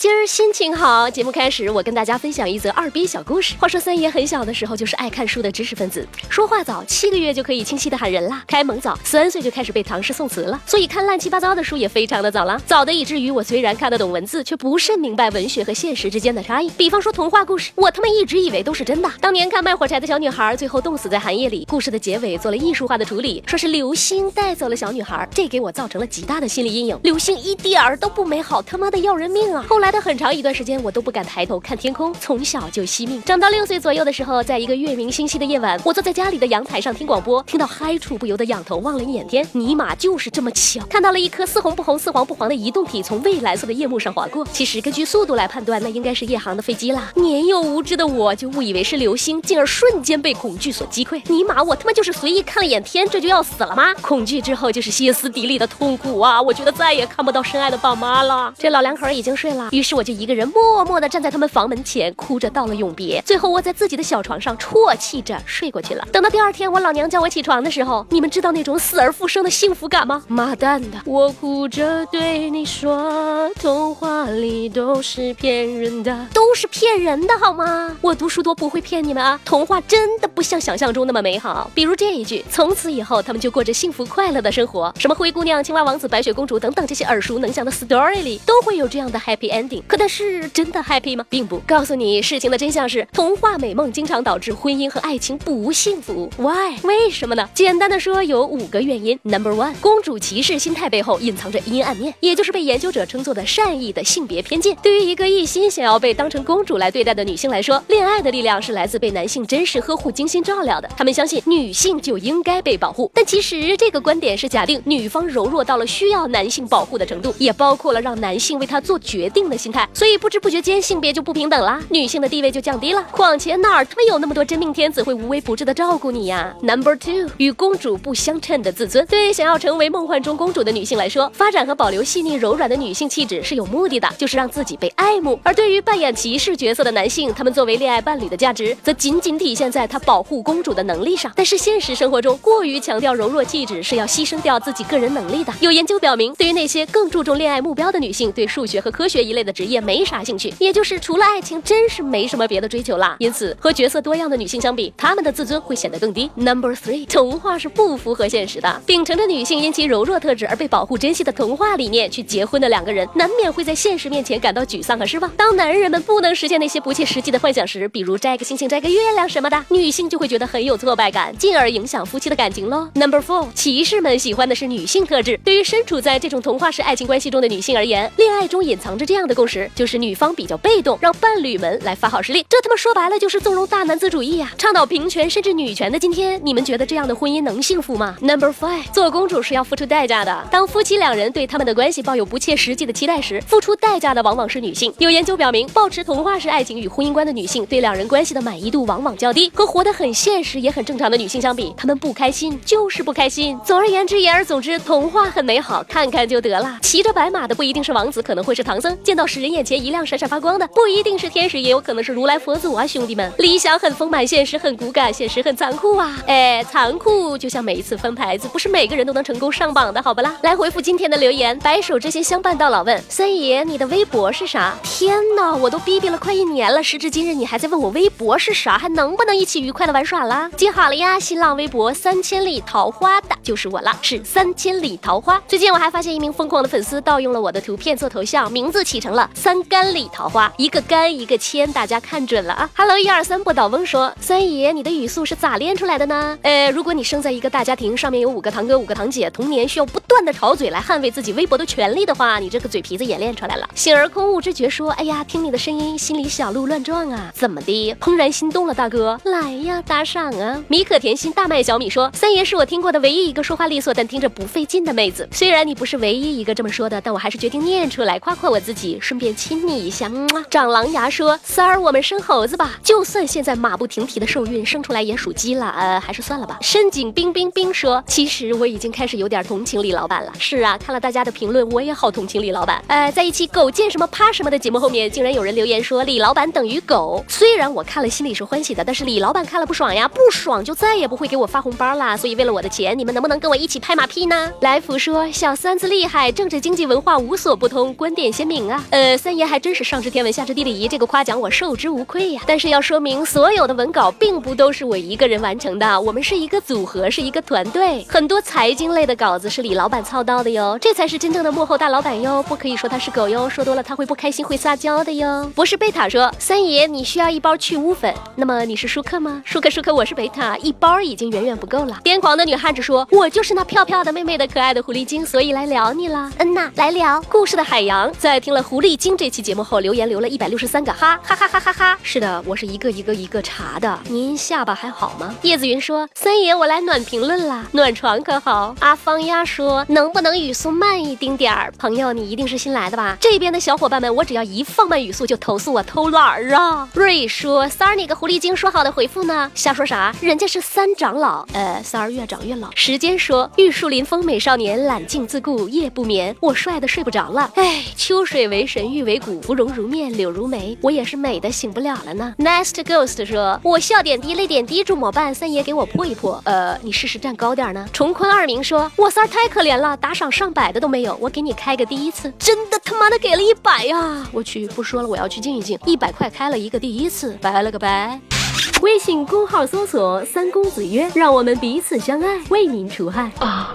今儿心情好，节目开始，我跟大家分享一则二逼小故事。话说三爷很小的时候就是爱看书的知识分子，说话早，七个月就可以清晰的喊人啦；开蒙早，三岁就开始背唐诗宋词了，所以看乱七八糟的书也非常的早了，早的以至于我虽然看得懂文字，却不甚明白文学和现实之间的差异。比方说童话故事，我他妈一直以为都是真的。当年看卖火柴的小女孩最后冻死在寒夜里，故事的结尾做了艺术化的处理，说是流星带走了小女孩，这给我造成了极大的心理阴影。流星一点儿都不美好，他妈的要人命啊！后来的很长一段时间。我都不敢抬头看天空，从小就惜命。长到六岁左右的时候，在一个月明星稀的夜晚，我坐在家里的阳台上听广播，听到嗨处不由得仰头望了一眼天，尼玛就是这么巧，看到了一颗似红不红、似黄不黄的移动体从蔚蓝色的夜幕上划过。其实根据速度来判断，那应该是夜航的飞机啦。年幼无知的我就误以为是流星，进而瞬间被恐惧所击溃。尼玛，我他妈就是随意看了眼天，这就要死了吗？恐惧之后就是歇斯底里的痛苦啊！我觉得再也看不到深爱的爸妈了。这老两口已经睡了，于是我就一个人默默地站在他们房门前，哭着道了永别。最后窝在自己的小床上啜泣着睡过去了。等到第二天，我老娘叫我起床的时候，你们知道那种死而复生的幸福感吗？妈蛋的！我哭着对你说，童话里都是骗人的，都是骗人的好吗？我读书多不会骗你们啊！童话真的不像想象中那么美好。比如这一句，从此以后他们就过着幸福快乐的生活。什么灰姑娘、青蛙王子、白雪公主等等这些耳熟能详的 story 里都会有这样的 happy 可但是真的 happy 吗？并不。告诉你事情的真相是，童话美梦经常导致婚姻和爱情不幸福。Why？为什么呢？简单的说，有五个原因。Number one，公主骑士心态背后隐藏着阴暗面，也就是被研究者称作的善意的性别偏见。对于一个一心想要被当成公主来对待的女性来说，恋爱的力量是来自被男性珍视、呵护、精心照料的。他们相信女性就应该被保护，但其实这个观点是假定女方柔弱到了需要男性保护的程度，也包括了让男性为她做决定的心态。所以不知不觉间，性别就不平等啦，女性的地位就降低了。况且哪儿他妈有那么多真命天子会无微不至的照顾你呀？Number two，与公主不相称的自尊。对想要成为梦幻中公主的女性来说，发展和保留细腻柔软的女性气质是有目的的，就是让自己被爱慕。而对于扮演骑士角色的男性，他们作为恋爱伴侣的价值，则仅仅体现在他保护公主的能力上。但是现实生活中，过于强调柔弱气质是要牺牲掉自己个人能力的。有研究表明，对于那些更注重恋爱目标的女性，对数学和科学一类的职业没啥兴趣，也就是除了爱情，真是没什么别的追求啦。因此，和角色多样的女性相比，她们的自尊会显得更低。Number three，童话是不符合现实的。秉承着女性因其柔弱特质而被保护珍惜的童话理念去结婚的两个人，难免会在现实面前感到沮丧和失望。当男人们不能实现那些不切实际的幻想时，比如摘个星星、摘个月亮什么的，女性就会觉得很有挫败感，进而影响夫妻的感情喽。Number four，骑士们喜欢的是女性特质。对于身处在这种童话式爱情关系中的女性而言，恋爱中隐藏着这样的的共识，就是女方比较被动，让伴侣们来发号施令。这他妈说白了就是纵容大男子主义呀！倡导平权甚至女权的今天，你们觉得这样的婚姻能幸福吗？Number five，做公主是要付出代价的。当夫妻两人对他们的关系抱有不切实际的期待时，付出代价的往往是女性。有研究表明，保持童话式爱情与婚姻观的女性，对两人关系的满意度往往较低。和活得很现实也很正常的女性相比，她们不开心就是不开心。总而言之，言而总之，童话很美好，看看就得了。骑着白马的不一定是王子，可能会是唐僧；见到世人眼前一亮闪闪发光的，不一定是天使，也有可能是如来佛祖啊，兄弟们。理想很丰满，现实很骨感，现实很残酷啊！哎，残酷就像每一次翻牌子，不是每个人都能成功上榜的，好不啦？来回复今天的留言，白首之心相伴到老。问三爷，你的微博是啥？天哪，我都逼逼了快一年了，时至今日你还在问我微博是啥，还能不能一起愉快的玩耍啦？记好了呀，新浪微博三千里桃花的就是我了，是三千里桃花。最近我还发现一名疯狂的粉丝盗用了我的图片做头像，名字起成了三干里桃花，一个干一个千，大家看准了啊！Hello 一二三不倒翁说，三爷，你的语速是咋练出来的呢？呃，如果你生在一个大家庭，上面有五个堂哥五个堂姐，童年需要不断的吵嘴来捍卫自己微薄的权利的话，你这个嘴皮子也练出来了。醒而空悟之觉说，哎呀，听你的声音，心里小鹿乱撞啊！怎么的？怦然心动了，大哥，来呀，打赏啊！米可甜心大麦小米说，三爷是我听过的唯一一个说话利索但听着不费劲的妹子。虽然你不是唯一一个这么说的，但我还是决定念出来夸夸我自己。顺便亲你一下。长狼牙说：“三儿，我们生猴子吧，就算现在马不停蹄的受孕，生出来也属鸡了，呃，还是算了吧。”深井冰冰冰说：“其实我已经开始有点同情李老板了。是啊，看了大家的评论，我也好同情李老板。呃，在一期狗见什么趴什么的节目后面，竟然有人留言说李老板等于狗。虽然我看了心里是欢喜的，但是李老板看了不爽呀，不爽就再也不会给我发红包啦。所以为了我的钱，你们能不能跟我一起拍马屁呢？”来福说：“小三子厉害，政治经济文化无所不通，观点鲜明啊。”呃，三爷还真是上知天文下知地理仪，这个夸奖我受之无愧呀。但是要说明，所有的文稿并不都是我一个人完成的，我们是一个组合，是一个团队，很多财经类的稿子是李老板操刀的哟，这才是真正的幕后大老板哟，不可以说他是狗哟，说多了他会不开心，会撒娇的哟。博士贝塔说，三爷你需要一包去污粉，那么你是舒克吗？舒克舒克，我是贝塔，一包已经远远不够了。癫狂的女汉子说，我就是那漂漂的妹妹的可爱的狐狸精，所以来聊你了。嗯呐，来聊故事的海洋，在听了狐狐狸精这期节目后，留言留了一百六十三个哈哈哈哈哈哈。是的，我是一个一个一个查的。您下巴还好吗？叶子云说，三爷我来暖评论啦，暖床可好？阿芳丫说，能不能语速慢一丁点儿？朋友，你一定是新来的吧？这边的小伙伴们，我只要一放慢语速就投诉我偷懒儿啊。瑞说，三儿你个狐狸精说好的回复呢？瞎说啥？人家是三长老，呃，三儿越长越老。时间说，玉树临风美少年，揽镜自顾夜不眠，我帅的睡不着了。哎，秋水为神，玉为骨，芙蓉如面，柳如眉，我也是美的醒不了了呢。Next Ghost 说，我笑点低，泪点低，怎么办？三爷给我破一破。呃，你试试站高点呢。重坤二明说，我三儿太可怜了，打赏上百的都没有，我给你开个第一次，真的他妈的给了一百呀！我去，不说了，我要去静一静。一百块开了一个第一次，拜了个拜。微信公号搜索“三公子曰”，让我们彼此相爱，为民除害啊。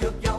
於今晚